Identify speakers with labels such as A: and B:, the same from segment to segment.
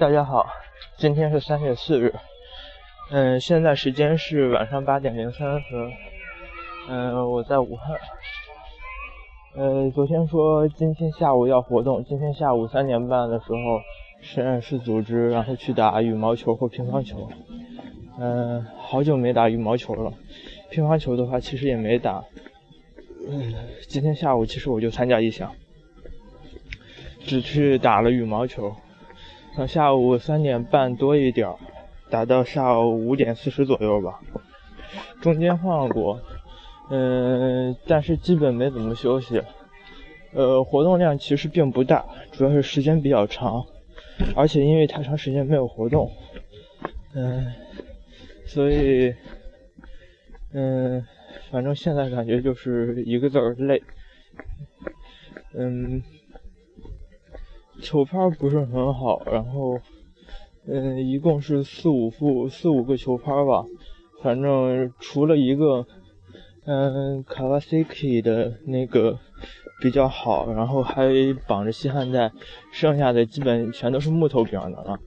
A: 大家好，今天是三月四日，嗯，现在时间是晚上八点零三分，嗯，我在武汉，呃，昨天说今天下午要活动，今天下午三点半的时候，实验室组织，然后去打羽毛球或乒乓球，嗯，好久没打羽毛球了，乒乓球的话其实也没打，嗯，今天下午其实我就参加一项，只去打了羽毛球。从下午三点半多一点儿，打到下午五点四十左右吧，中间换过，嗯，但是基本没怎么休息，呃，活动量其实并不大，主要是时间比较长，而且因为太长时间没有活动，嗯，所以，嗯，反正现在感觉就是一个字儿累，嗯。球拍不是很好，然后，嗯，一共是四五副四五个球拍吧，反正除了一个，嗯，卡瓦 c k 的那个比较好，然后还绑着吸汗带，剩下的基本全都是木头柄的了，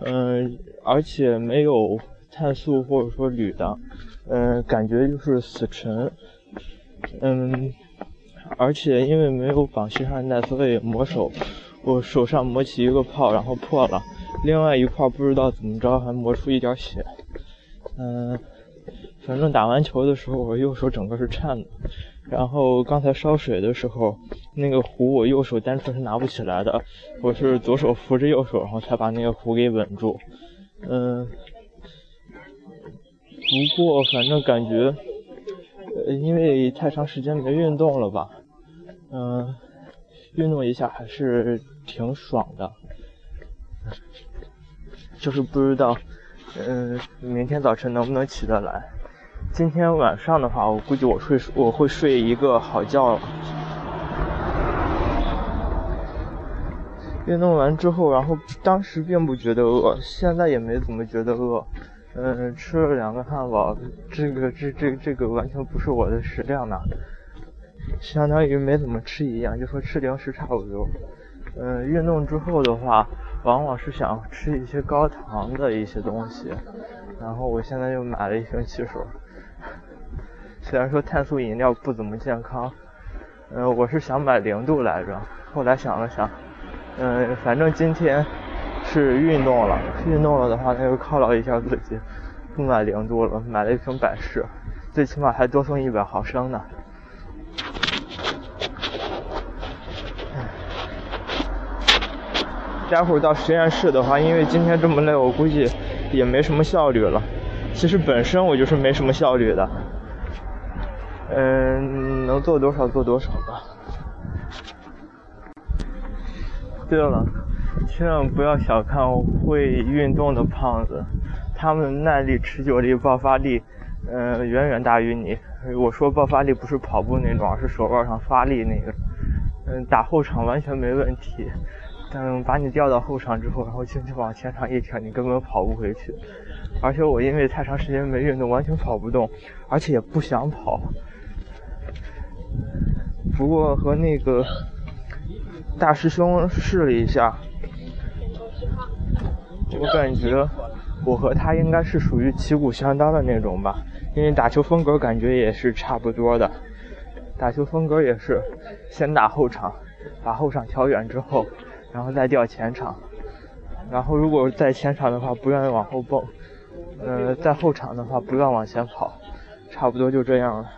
A: 嗯，而且没有碳素或者说铝的，嗯，感觉就是死沉，嗯，而且因为没有绑吸汗带，所以磨手。我手上磨起一个泡，然后破了，另外一块不知道怎么着还磨出一点血。嗯，反正打完球的时候我右手整个是颤的，然后刚才烧水的时候，那个壶我右手单纯是拿不起来的，我是左手扶着右手，然后才把那个壶给稳住。嗯，不过反正感觉，呃，因为太长时间没运动了吧，嗯。运动一下还是挺爽的，就是不知道，嗯，明天早晨能不能起得来。今天晚上的话，我估计我睡我会睡一个好觉。运动完之后，然后当时并不觉得饿，现在也没怎么觉得饿。嗯，吃了两个汉堡，这个这这这个完全不是我的食量呢。相当于没怎么吃一样，就和吃零食差不多。嗯，运动之后的话，往往是想吃一些高糖的一些东西。然后我现在又买了一瓶汽水。虽然说碳素饮料不怎么健康，嗯，我是想买零度来着。后来想了想，嗯，反正今天是运动了，运动了的话，那就犒劳一下自己，不买零度了，买了一瓶百事，最起码还多送一百毫升呢。待会儿到实验室的话，因为今天这么累，我估计也没什么效率了。其实本身我就是没什么效率的，嗯，能做多少做多少吧。对了，千万不要小看会运动的胖子，他们耐力、持久力、爆发力，嗯，远远大于你。我说爆发力不是跑步那种，而是手腕上发力那个，嗯，打后场完全没问题。等把你调到后场之后，然后轻轻往前场一挑，你根本跑不回去。而且我因为太长时间没运动，完全跑不动，而且也不想跑。不过和那个大师兄试了一下，我感觉我和他应该是属于旗鼓相当的那种吧，因为打球风格感觉也是差不多的。打球风格也是先打后场，把后场调远之后。然后再调前场，然后如果在前场的话不愿意往后蹦，呃，在后场的话不愿往前跑，差不多就这样了。